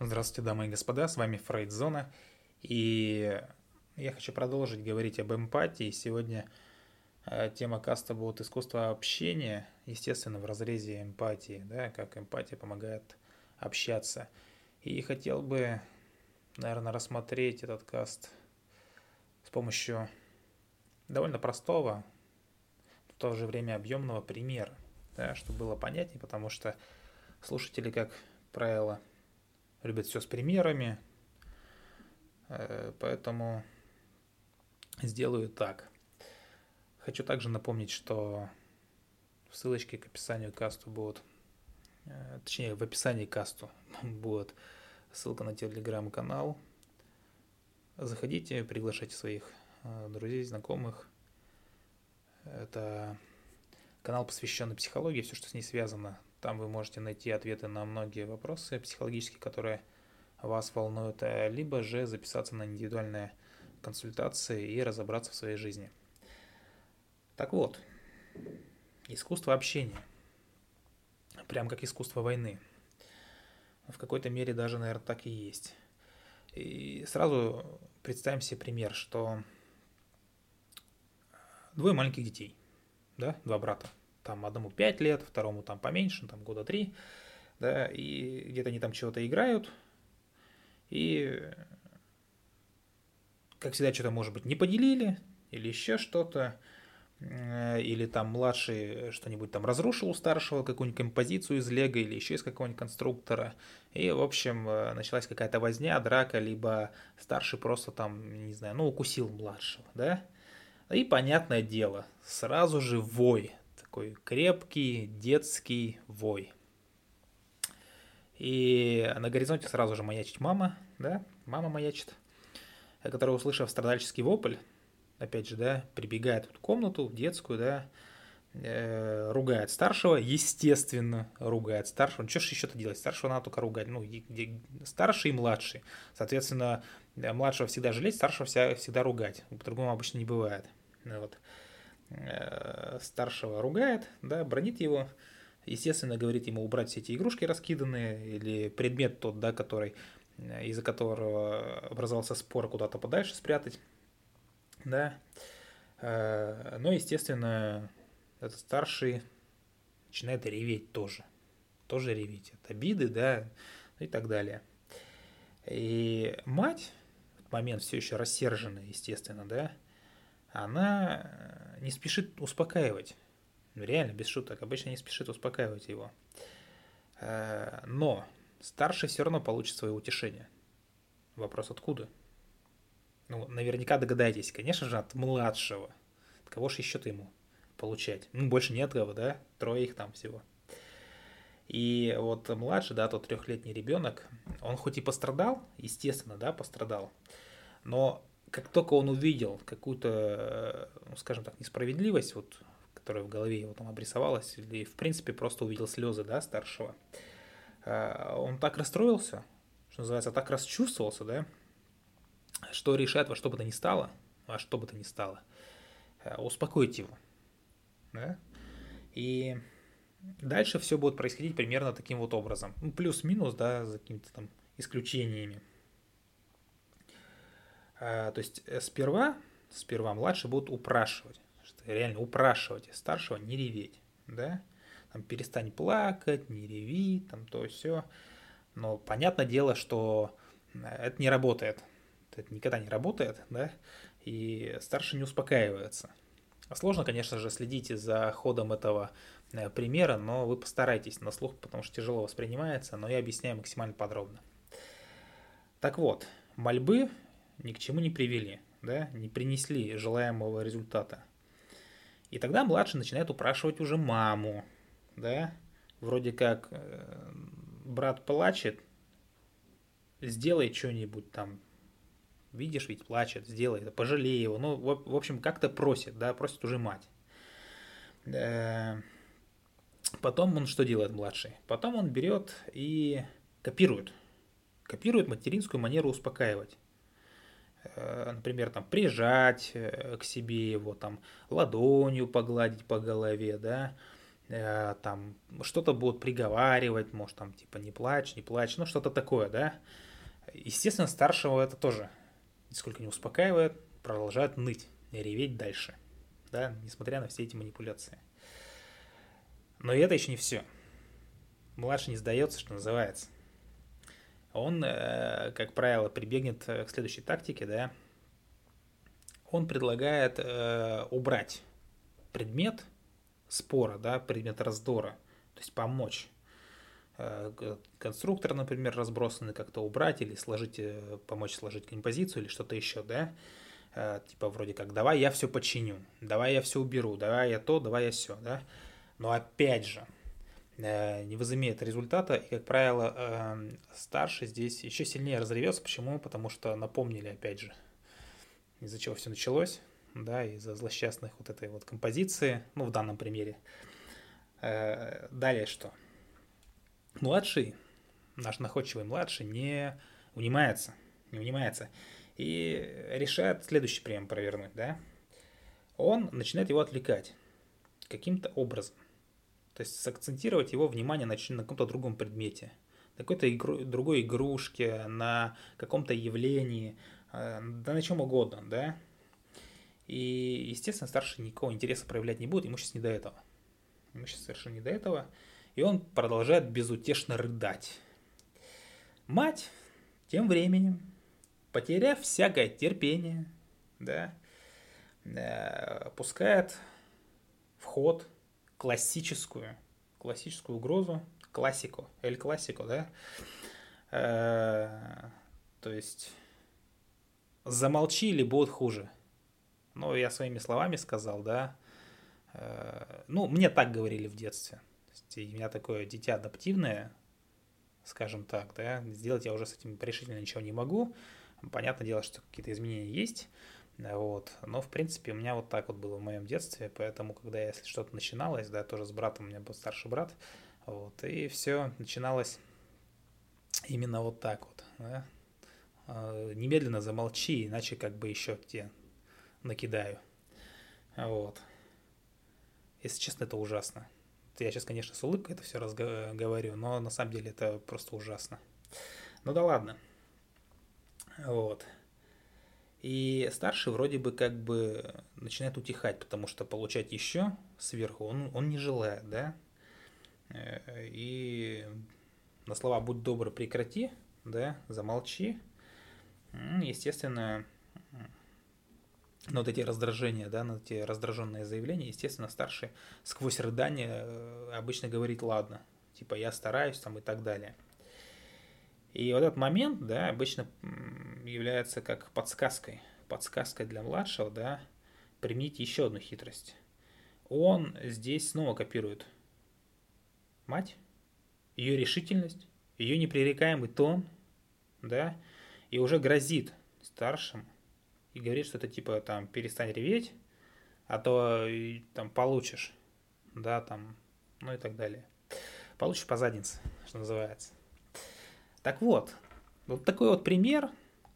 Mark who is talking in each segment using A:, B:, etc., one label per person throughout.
A: Здравствуйте, дамы и господа, с вами Фрейдзона, и я хочу продолжить говорить об эмпатии. Сегодня э, тема каста будет искусство общения, естественно, в разрезе эмпатии, да, как эмпатия помогает общаться. И хотел бы, наверное, рассмотреть этот каст с помощью довольно простого, в то же время объемного примера, да, чтобы было понятнее, потому что слушатели, как правило, любят все с примерами, э, поэтому сделаю так. Хочу также напомнить, что в ссылочке к описанию касту будут, э, точнее в описании касту будет ссылка на телеграм-канал. Заходите, приглашайте своих э, друзей, знакомых. Это канал, посвященный психологии, все, что с ней связано. Там вы можете найти ответы на многие вопросы психологические, которые вас волнуют, э, либо же записаться на индивидуальные консультации и разобраться в своей жизни. Так вот, искусство общения. Прям как искусство войны. В какой-то мере даже, наверное, так и есть. И сразу представим себе пример, что двое маленьких детей, да, два брата там одному 5 лет, второму там поменьше, там года 3, да, и где-то они там чего-то играют, и, как всегда, что-то, может быть, не поделили, или еще что-то, э, или там младший что-нибудь там разрушил у старшего, какую-нибудь композицию из лего или еще из какого-нибудь конструктора. И, в общем, э, началась какая-то возня, драка, либо старший просто там, не знаю, ну, укусил младшего, да? И, понятное дело, сразу же вой, такой крепкий детский вой. И на горизонте сразу же маячит мама, да, мама маячит, которая, услышав страдальческий вопль, опять же, да, прибегает в комнату, в детскую, да, э, ругает старшего, естественно, ругает старшего. Ну, что же еще-то делать? Старшего надо только ругать. Ну, старший и младший. Соответственно, младшего всегда жалеть, старшего всегда ругать. По-другому обычно не бывает. Вот. Э, старшего ругает, да, бронит его, естественно, говорит ему убрать все эти игрушки раскиданные или предмет тот, да, который, э, из-за которого образовался спор, куда-то подальше спрятать, да. Э, но, естественно, этот старший начинает реветь тоже, тоже реветь от обиды, да, и так далее. И мать в момент все еще рассерженная, естественно, да, она э, не спешит успокаивать. Ну, реально, без шуток, обычно не спешит успокаивать его. Э, но старший все равно получит свое утешение. Вопрос откуда? Ну, наверняка догадаетесь, конечно же, от младшего. От кого же еще-то ему получать? Ну, больше нет кого, да? Трое их там всего. И вот младший, да, тот трехлетний ребенок, он хоть и пострадал, естественно, да, пострадал, но как только он увидел какую-то, ну, скажем так, несправедливость, вот, которая в голове его там обрисовалась, или в принципе просто увидел слезы, да, старшего, э, он так расстроился, что называется, так расчувствовался, да, что решает во что бы то ни стало, во что бы то ни стало, э, успокоить его, да, и дальше все будет происходить примерно таким вот образом, ну, плюс-минус, да, за какими-то там исключениями, то есть э, сперва, сперва младшие будут упрашивать, что реально упрашивать старшего не реветь, да, там перестань плакать, не реви, там то все. Но понятное дело, что э, это не работает. Это никогда не работает, да, и старший не успокаивается. Сложно, конечно же, следить за ходом этого э, примера, но вы постарайтесь на слух, потому что тяжело воспринимается, но я объясняю максимально подробно. Так вот, мольбы ни к чему не привели, да, не принесли желаемого результата. И тогда младший начинает упрашивать уже маму, да, вроде как э, брат плачет, сделай что-нибудь там, видишь, ведь плачет, сделай это, пожалей его, ну, в, общем, как-то просит, да, просит уже мать. Э, потом он что делает, младший? Потом он берет и копирует, копирует материнскую манеру успокаивать. Э, например, там прижать э, к себе его, там ладонью погладить по голове, да, э, там что-то будут приговаривать, может, там, типа, не плачь, не плачь, ну, что-то такое, да. Естественно, старшего это тоже нисколько не успокаивает, продолжает ныть и реветь дальше, да, несмотря на все эти манипуляции. Но и это еще не все. Младший не сдается, что называется. Он, э, как правило, прибегнет к следующей тактике, да. Он предлагает э, убрать предмет спора, да, предмет раздора, то есть помочь. Э, конструктор, например, разбросанный как-то убрать или сложить, помочь сложить композицию или что-то еще, да. Типа вроде как, давай я все починю, давай я все уберу, давай я то, давай я все, да. Но опять же, э, не возымеет результата, и, как правило, эм, старший здесь еще сильнее разревется. Почему? Потому что напомнили, опять же, из-за чего все началось, да, из-за злосчастных вот этой вот композиции, ну, в данном примере. Э, далее что? Младший, наш находчивый младший, не унимается, не унимается, и решает следующий прием провернуть, да. Он начинает его отвлекать каким-то образом. То есть сакцентировать его внимание на, на каком-то другом предмете, на какой-то игру, другой игрушке, на каком-то явлении, э, да на чем угодно, да. И, естественно, старший никакого интереса проявлять не будет, ему сейчас не до этого. Ему сейчас совершенно не до этого. И он продолжает безутешно рыдать. Мать тем временем, потеряв всякое терпение, да, э, пускает в ход классическую, классическую угрозу, классику, эль классику, да, э, то есть замолчи или будет хуже. Ну, я своими словами сказал, да, э, ну, мне так говорили в детстве. Есть, у меня такое дитя адаптивное, скажем так, да, сделать я уже с этим решительно ничего не могу. Понятное дело, что какие-то изменения есть, вот. Но, в принципе, у меня вот так вот было в моем детстве, поэтому, когда если что-то начиналось, да, тоже с братом, у меня был старший брат, вот, и все начиналось именно вот так вот, да. А, немедленно замолчи, иначе как бы еще тебе накидаю. Вот. Если честно, это ужасно. Я сейчас, конечно, с улыбкой это все разговариваю, но на самом деле это просто ужасно. Ну да ладно. Вот. И старший вроде бы как бы начинает утихать, потому что получать еще сверху он, он не желает, да. Э, и на слова «будь добр, прекрати», да, замолчи. Естественно, на вот эти раздражения, да, на эти раздраженные заявления, естественно, старший сквозь рыдание э, обычно говорит «ладно», типа «я стараюсь» там и так далее – и вот этот момент, да, обычно является как подсказкой, подсказкой для младшего, да, применить еще одну хитрость. Он здесь снова копирует мать, ее решительность, ее непререкаемый тон, да, и уже грозит старшим и говорит, что это типа там перестань реветь, а то там получишь, да, там, ну и так далее. Получишь по заднице, что называется. Так вот, вот такой вот пример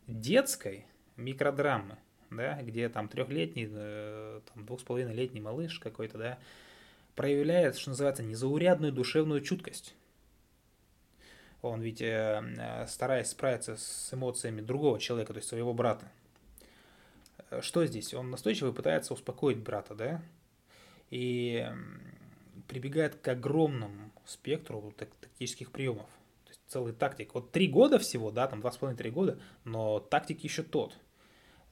A: детской микродрамы, да, где там трехлетний, э, там двух с половиной летний малыш какой-то, да, проявляет, что называется, незаурядную душевную чуткость. Он ведь, э, э, стараясь справиться с эмоциями другого человека, то есть своего брата, что здесь? Он настойчиво пытается успокоить брата, да, и прибегает к огромному спектру тактических приемов целый тактик. Вот три года всего, да, там два с половиной-три года, но тактик еще тот.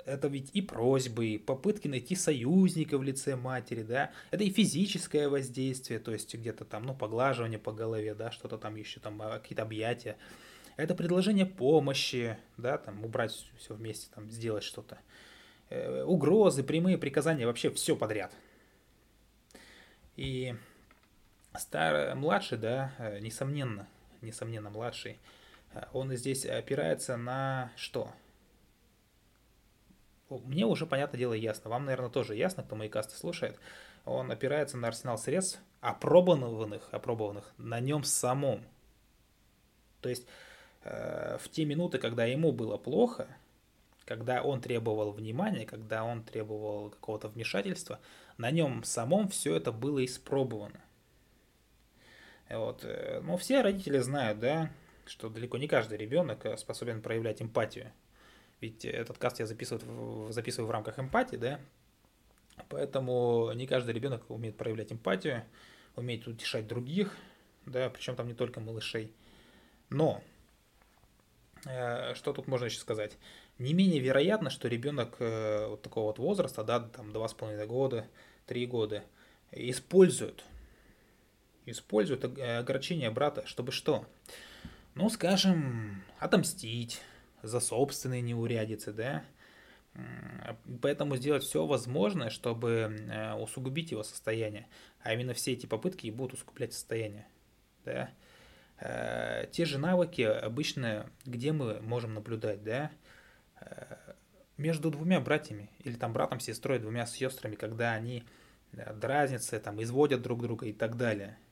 A: Это ведь и просьбы, и попытки найти союзника в лице матери, да. Это и физическое воздействие, то есть где-то там, ну, поглаживание по голове, да, что-то там еще, там, а, какие-то объятия. Это предложение помощи, да, там, убрать все вместе, там, сделать что-то. Э, угрозы, прямые приказания, вообще все подряд. И старый, младший, да, э, несомненно, несомненно, младший, э, он здесь опирается на что? Мне уже, понятное дело, ясно. Вам, наверное, тоже ясно, кто мои касты слушает. Он опирается на арсенал средств, опробованных, опробованных на нем самом. То есть э, в те минуты, когда ему было плохо, когда он требовал внимания, когда он требовал какого-то вмешательства, на нем самом все это было испробовано. Вот. Но все родители знают, да, что далеко не каждый ребенок способен проявлять эмпатию. Ведь этот каст я записываю, записываю в рамках эмпатии, да, поэтому не каждый ребенок умеет проявлять эмпатию, умеет утешать других, да, причем там не только малышей. Но, э, что тут можно еще сказать? Не менее вероятно, что ребенок э, вот такого вот возраста, да, там 2,5 года, 3 года, использует, использует огорчение брата, чтобы что? Ну, скажем, отомстить, за собственные неурядицы, да, Поэтому сделать все возможное, чтобы э, усугубить его состояние. А именно все эти попытки и будут усугублять состояние. Да? Э, те же навыки обычно, где мы можем наблюдать, да, э, между двумя братьями или там братом, сестрой, двумя сестрами, когда они дразнятся, там, изводят друг друга и так далее –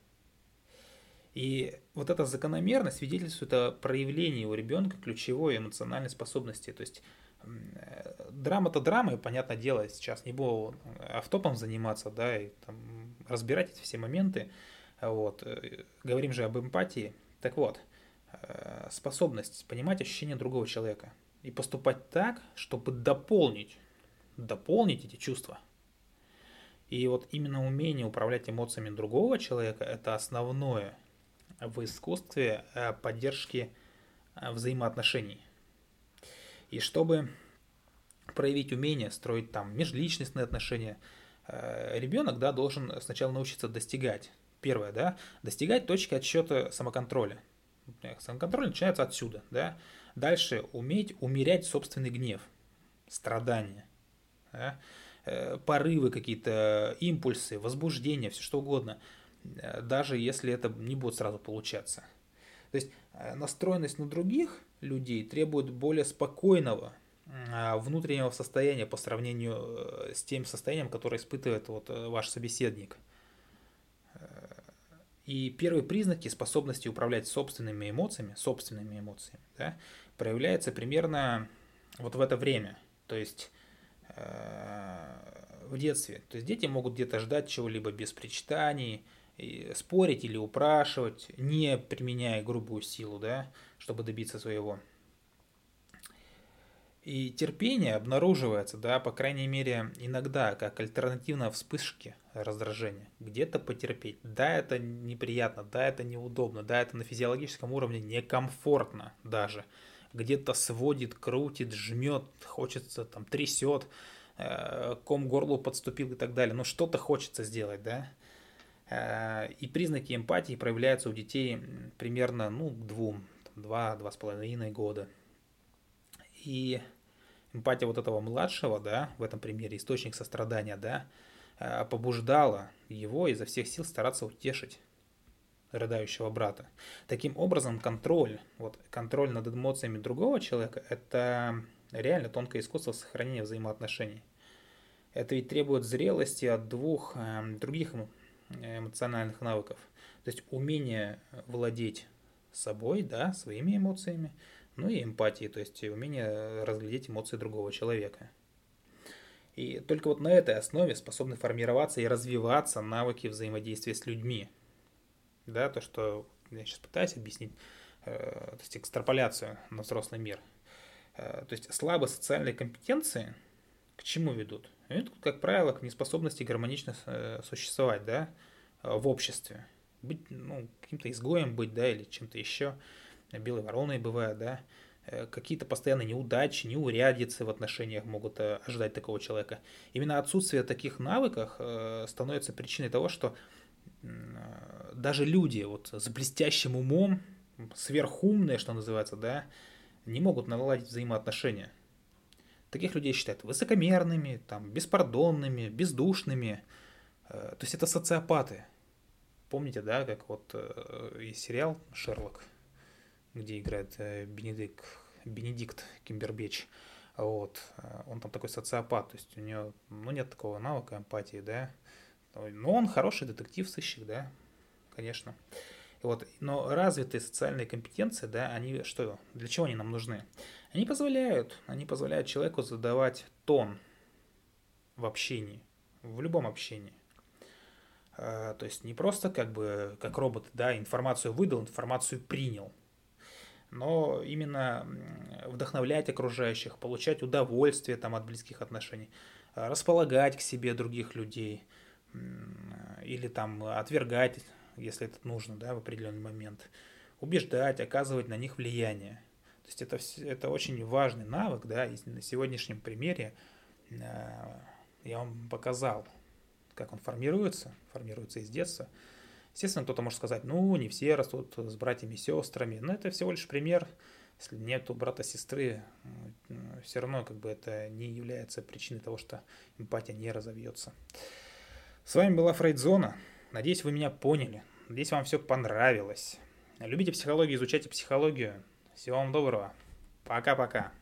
A: и вот эта закономерность свидетельствует о проявлении у ребенка ключевой эмоциональной способности. То есть драма-то драма, понятное дело, сейчас не буду автопом заниматься, да, и там, разбирать эти все моменты. Вот. Говорим же об эмпатии. Так вот, э, способность понимать ощущения другого человека и поступать так, чтобы дополнить, дополнить эти чувства. И вот именно умение управлять эмоциями другого человека – это основное – в искусстве э, поддержки э, взаимоотношений. И чтобы проявить умение строить там межличностные отношения, э, ребенок да, должен сначала научиться достигать. Первое, да, достигать точки отсчета самоконтроля. Самоконтроль начинается отсюда, да. Дальше уметь умерять собственный гнев, страдания, да? порывы какие-то, импульсы, возбуждение, все что угодно – даже если это не будет сразу получаться. То есть э, настроенность на других людей требует более спокойного а, внутреннего состояния по сравнению э, с тем состоянием, которое испытывает вот ваш собеседник. И первые признаки способности управлять собственными эмоциями, собственными эмоциями, да, проявляются примерно вот в это время. То есть в детстве. То есть дети могут где-то ждать чего-либо без причитаний, спорить или упрашивать, не применяя грубую силу, да, чтобы добиться своего. И терпение обнаруживается, да, по крайней мере, иногда, как альтернативная вспышке раздражения. Где-то потерпеть. Да, это неприятно, да, это неудобно, да, это на физиологическом уровне некомфортно даже. Где-то сводит, крутит, жмет, хочется, там, трясет, э, ком горлу подступил и так далее. Но что-то хочется сделать, да. Э, и признаки эмпатии проявляются у детей примерно ну, к двум, два-два с половиной года. И эмпатия вот этого младшего, да, в этом примере источник сострадания, да, э, побуждала его изо всех сил стараться утешить рыдающего брата. Таким образом, контроль, вот контроль над эмоциями другого человека, это реально тонкое искусство сохранения взаимоотношений. Это ведь требует зрелости от двух э, других эмоциональных навыков. То есть умение владеть собой, да, своими эмоциями, ну и эмпатии, то есть умение разглядеть эмоции другого человека. И только вот на этой основе способны формироваться и развиваться навыки взаимодействия с людьми. Да, то, что я сейчас пытаюсь объяснить, э, то есть экстраполяцию на взрослый мир. Э, то есть слабые социальные компетенции к чему ведут? Это, как правило, к неспособности гармонично э, существовать, да, э, в обществе. Быть, ну, каким-то изгоем быть, да, или чем-то еще. Белой вороной бывает, да. Э, какие-то постоянные неудачи, неурядицы в отношениях могут ожидать такого человека. Именно отсутствие таких навыков становится причиной того, что даже люди вот с блестящим умом, сверхумные, что называется, да, не могут наладить взаимоотношения. Таких людей считают высокомерными, там, беспардонными, бездушными. Э, то есть это социопаты. Помните, да, как вот э, и сериал «Шерлок», где играет э, Бенедикт, Бенедикт Кимбербеч. Вот. Он там такой социопат, то есть у него ну, нет такого навыка эмпатии, да. Но он хороший детектив, сыщик, да, конечно. Вот. Но развитые социальные компетенции, да, они что, для чего они нам нужны? Они позволяют, они позволяют человеку задавать тон в общении, в любом общении. То есть не просто как бы как робот, да, информацию выдал, информацию принял, но именно вдохновлять окружающих, получать удовольствие там от близких отношений, располагать к себе других людей или там отвергать, если это нужно, да, в определенный момент, убеждать, оказывать на них влияние. То есть это, это очень важный навык, да, и на сегодняшнем примере э, я вам показал, как он формируется, формируется из детства. Естественно, кто-то может сказать, ну, не все растут с братьями и сестрами, но это всего лишь пример. Если нету брата-сестры, все равно как бы это не является причиной того, что эмпатия не разовьется. С вами была Фрейдзона. Надеюсь, вы меня поняли. Надеюсь, вам все понравилось. Любите психологию, изучайте психологию. Всего вам доброго. Пока-пока.